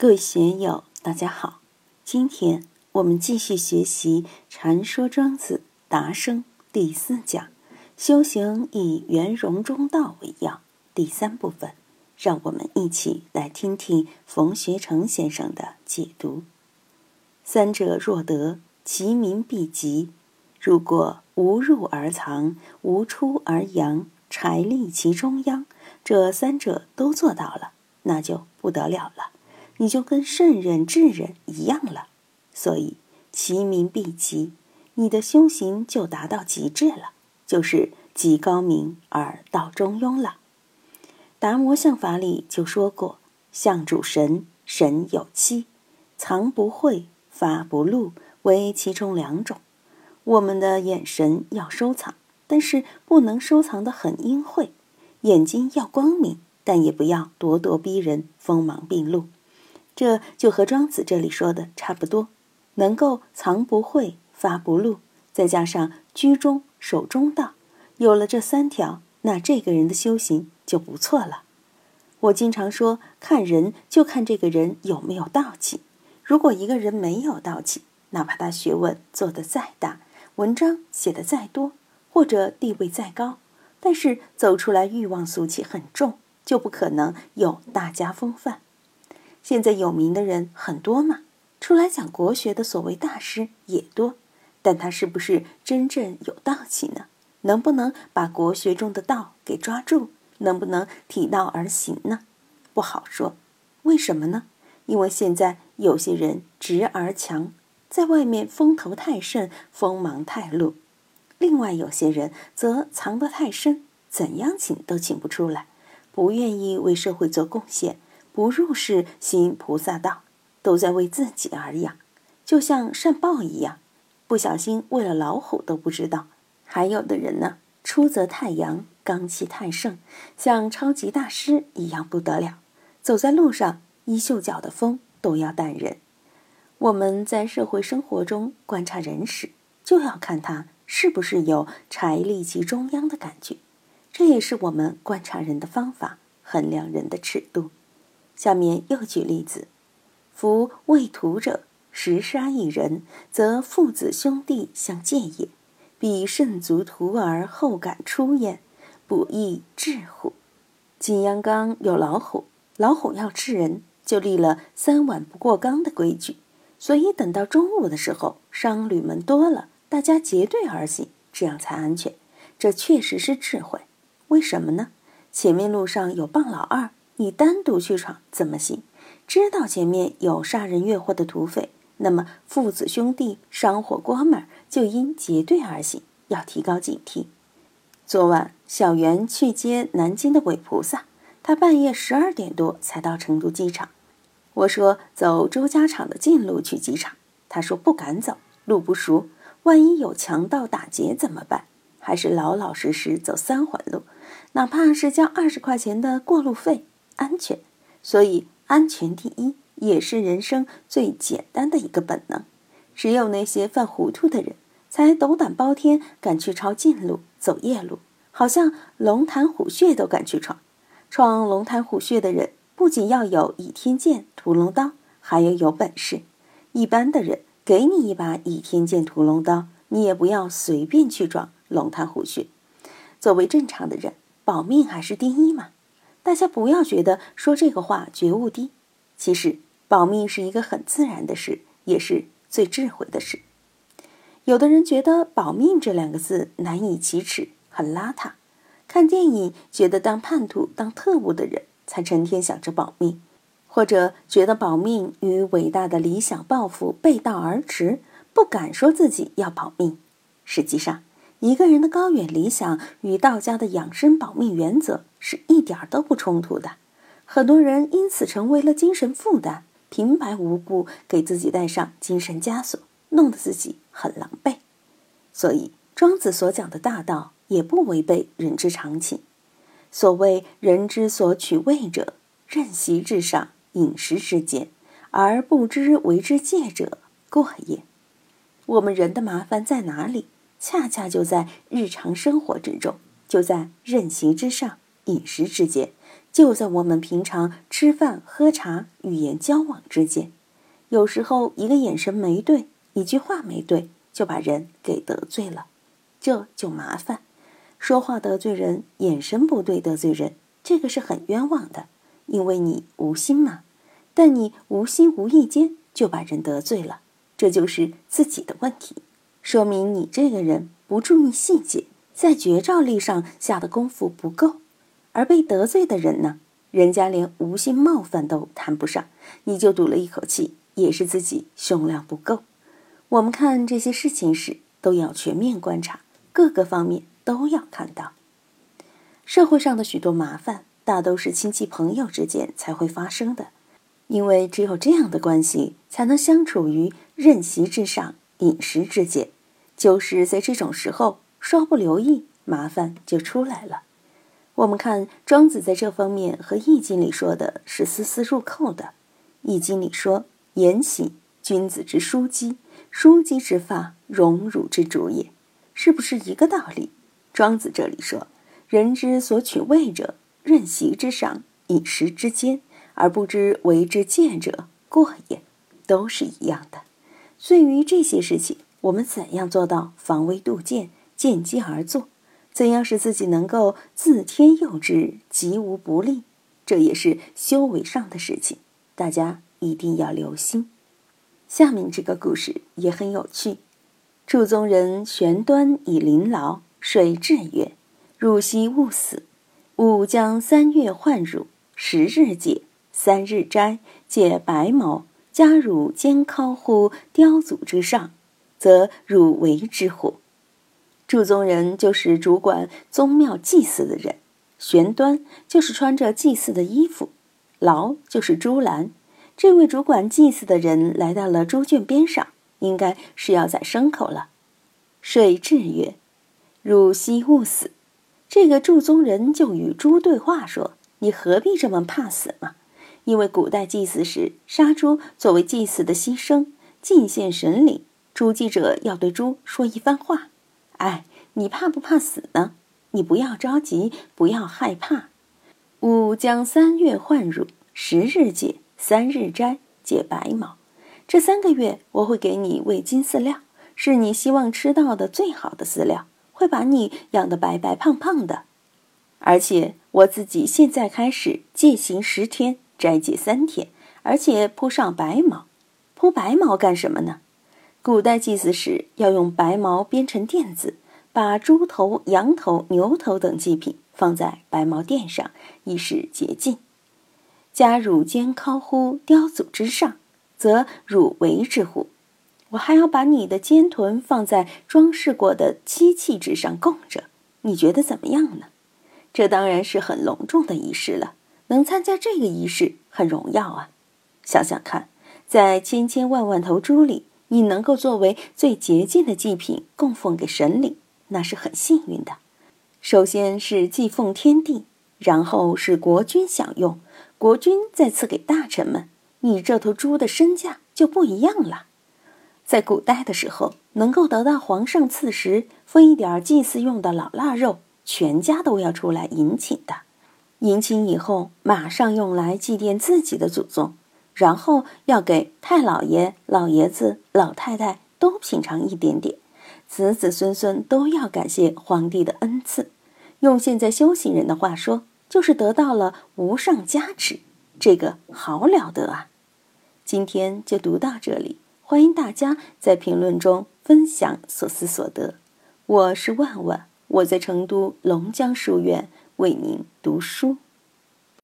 各位学友，大家好！今天我们继续学习《禅说庄子达生》第四讲“修行以圆融中道为要”第三部分，让我们一起来听听冯学成先生的解读。三者若得，其民必吉。如果无入而藏，无出而扬，财立其中央，这三者都做到了，那就不得了了。你就跟圣人、智人一样了，所以其名必极，你的修行就达到极致了，就是极高明而道中庸了。达摩相法里就说过：“相主神，神有七，藏不讳，发不露，为其中两种。我们的眼神要收藏，但是不能收藏的很阴晦；眼睛要光明，但也不要咄咄逼人，锋芒毕露。”这就和庄子这里说的差不多，能够藏不讳，发不露，再加上居中守中道，有了这三条，那这个人的修行就不错了。我经常说，看人就看这个人有没有道气。如果一个人没有道气，哪怕他学问做得再大，文章写得再多，或者地位再高，但是走出来欲望俗气很重，就不可能有大家风范。现在有名的人很多嘛，出来讲国学的所谓大师也多，但他是不是真正有道气呢？能不能把国学中的道给抓住？能不能体道而行呢？不好说。为什么呢？因为现在有些人直而强，在外面风头太盛，锋芒太露；另外有些人则藏得太深，怎样请都请不出来，不愿意为社会做贡献。不入世行菩萨道，都在为自己而养，就像善报一样，不小心喂了老虎都不知道。还有的人呢，出则太阳，刚气太盛，像超级大师一样不得了，走在路上衣袖角的风都要淡人。我们在社会生活中观察人时，就要看他是不是有财力其中央的感觉，这也是我们观察人的方法，衡量人的尺度。下面又举例子：夫为徒者，食杀一人，则父子兄弟相戒也。彼慎足徒而后敢出焉，不亦至乎？景阳冈有老虎，老虎要吃人，就立了三碗不过冈的规矩。所以等到中午的时候，商旅们多了，大家结队而行，这样才安全。这确实是智慧。为什么呢？前面路上有棒老二。你单独去闯怎么行？知道前面有杀人越货的土匪，那么父子兄弟、商伙哥们儿就应结队而行，要提高警惕。昨晚小袁去接南京的鬼菩萨，他半夜十二点多才到成都机场。我说走周家场的近路去机场，他说不敢走，路不熟，万一有强盗打劫怎么办？还是老老实实走三环路，哪怕是交二十块钱的过路费。安全，所以安全第一也是人生最简单的一个本能。只有那些犯糊涂的人，才斗胆包天，敢去抄近路、走夜路，好像龙潭虎穴都敢去闯。闯龙潭虎穴的人，不仅要有倚天剑、屠龙刀，还要有本事。一般的人，给你一把倚天剑、屠龙刀，你也不要随便去闯龙潭虎穴。作为正常的人，保命还是第一嘛。大家不要觉得说这个话觉悟低，其实保命是一个很自然的事，也是最智慧的事。有的人觉得“保命”这两个字难以启齿，很邋遢。看电影觉得当叛徒、当特务的人才成天想着保命，或者觉得保命与伟大的理想抱负背道而驰，不敢说自己要保命。实际上，一个人的高远理想与道家的养生保命原则是一点都不冲突的。很多人因此成为了精神负担，平白无故给自己带上精神枷锁，弄得自己很狼狈。所以，庄子所讲的大道也不违背人之常情。所谓“人之所取味者，任席之上，饮食之间，而不知为之戒者，过也。”我们人的麻烦在哪里？恰恰就在日常生活之中，就在任席之上、饮食之间，就在我们平常吃饭、喝茶、语言交往之间。有时候一个眼神没对，一句话没对，就把人给得罪了，这就麻烦。说话得罪人，眼神不对得罪人，这个是很冤枉的，因为你无心嘛。但你无心无意间就把人得罪了，这就是自己的问题，说明你这个人不注意细节，在绝招力上下的功夫不够。而被得罪的人呢，人家连无心冒犯都谈不上，你就赌了一口气，也是自己胸量不够。我们看这些事情时，都要全面观察，各个方面都要看到。社会上的许多麻烦，大都是亲戚朋友之间才会发生的。因为只有这样的关系，才能相处于任席之上、饮食之间。就是在这种时候，稍不留意，麻烦就出来了。我们看庄子在这方面和《易经》里说的是丝丝入扣的。《易经》里说：“言喜，君子之枢机；枢机之发，荣辱之主也。”是不是一个道理？庄子这里说：“人之所取位者，任席之上，饮食之间。”而不知为之见者过也，都是一样的。对于这些事情，我们怎样做到防微杜渐、见机而作？怎样使自己能够自天佑之，吉无不利？这也是修为上的事情，大家一定要留心。下面这个故事也很有趣。祝宗人玄端以临牢，水至曰：“汝昔勿死！吾将三月换汝，十日解。”三日斋，解白毛，加汝肩尻乎雕祖之上，则汝为之乎？祝宗人就是主管宗庙祭祀的人，玄端就是穿着祭祀的衣服，牢就是朱兰。这位主管祭祀的人来到了猪圈边上，应该是要宰牲口了。水至曰：“汝兮勿死！”这个祝宗人就与猪对话说：“你何必这么怕死嘛？”因为古代祭祀时，杀猪作为祭祀的牺牲，进献神灵。猪祭者要对猪说一番话：“哎，你怕不怕死呢？你不要着急，不要害怕。吾将三月换乳，十日解，三日斋，解白毛。这三个月，我会给你喂金饲料，是你希望吃到的最好的饲料，会把你养得白白胖胖的。而且我自己现在开始戒行十天。”斋戒三天，而且铺上白毛。铺白毛干什么呢？古代祭祀时要用白毛编成垫子，把猪头、羊头、牛头等祭品放在白毛垫上，以示洁净。加汝肩尻乎雕祖之上，则汝为之乎？我还要把你的肩臀放在装饰过的漆器之上供着，你觉得怎么样呢？这当然是很隆重的仪式了。能参加这个仪式很荣耀啊！想想看，在千千万万头猪里，你能够作为最洁净的祭品供奉给神灵，那是很幸运的。首先是祭奉天地，然后是国君享用，国君再赐给大臣们，你这头猪的身价就不一样了。在古代的时候，能够得到皇上赐食，分一点祭祀用的老腊肉，全家都要出来迎请的。迎亲以后，马上用来祭奠自己的祖宗，然后要给太老爷、老爷子、老太太都品尝一点点，子子孙孙都要感谢皇帝的恩赐。用现在修行人的话说，就是得到了无上加持，这个好了得啊！今天就读到这里，欢迎大家在评论中分享所思所得。我是万万，我在成都龙江书院。为您读书。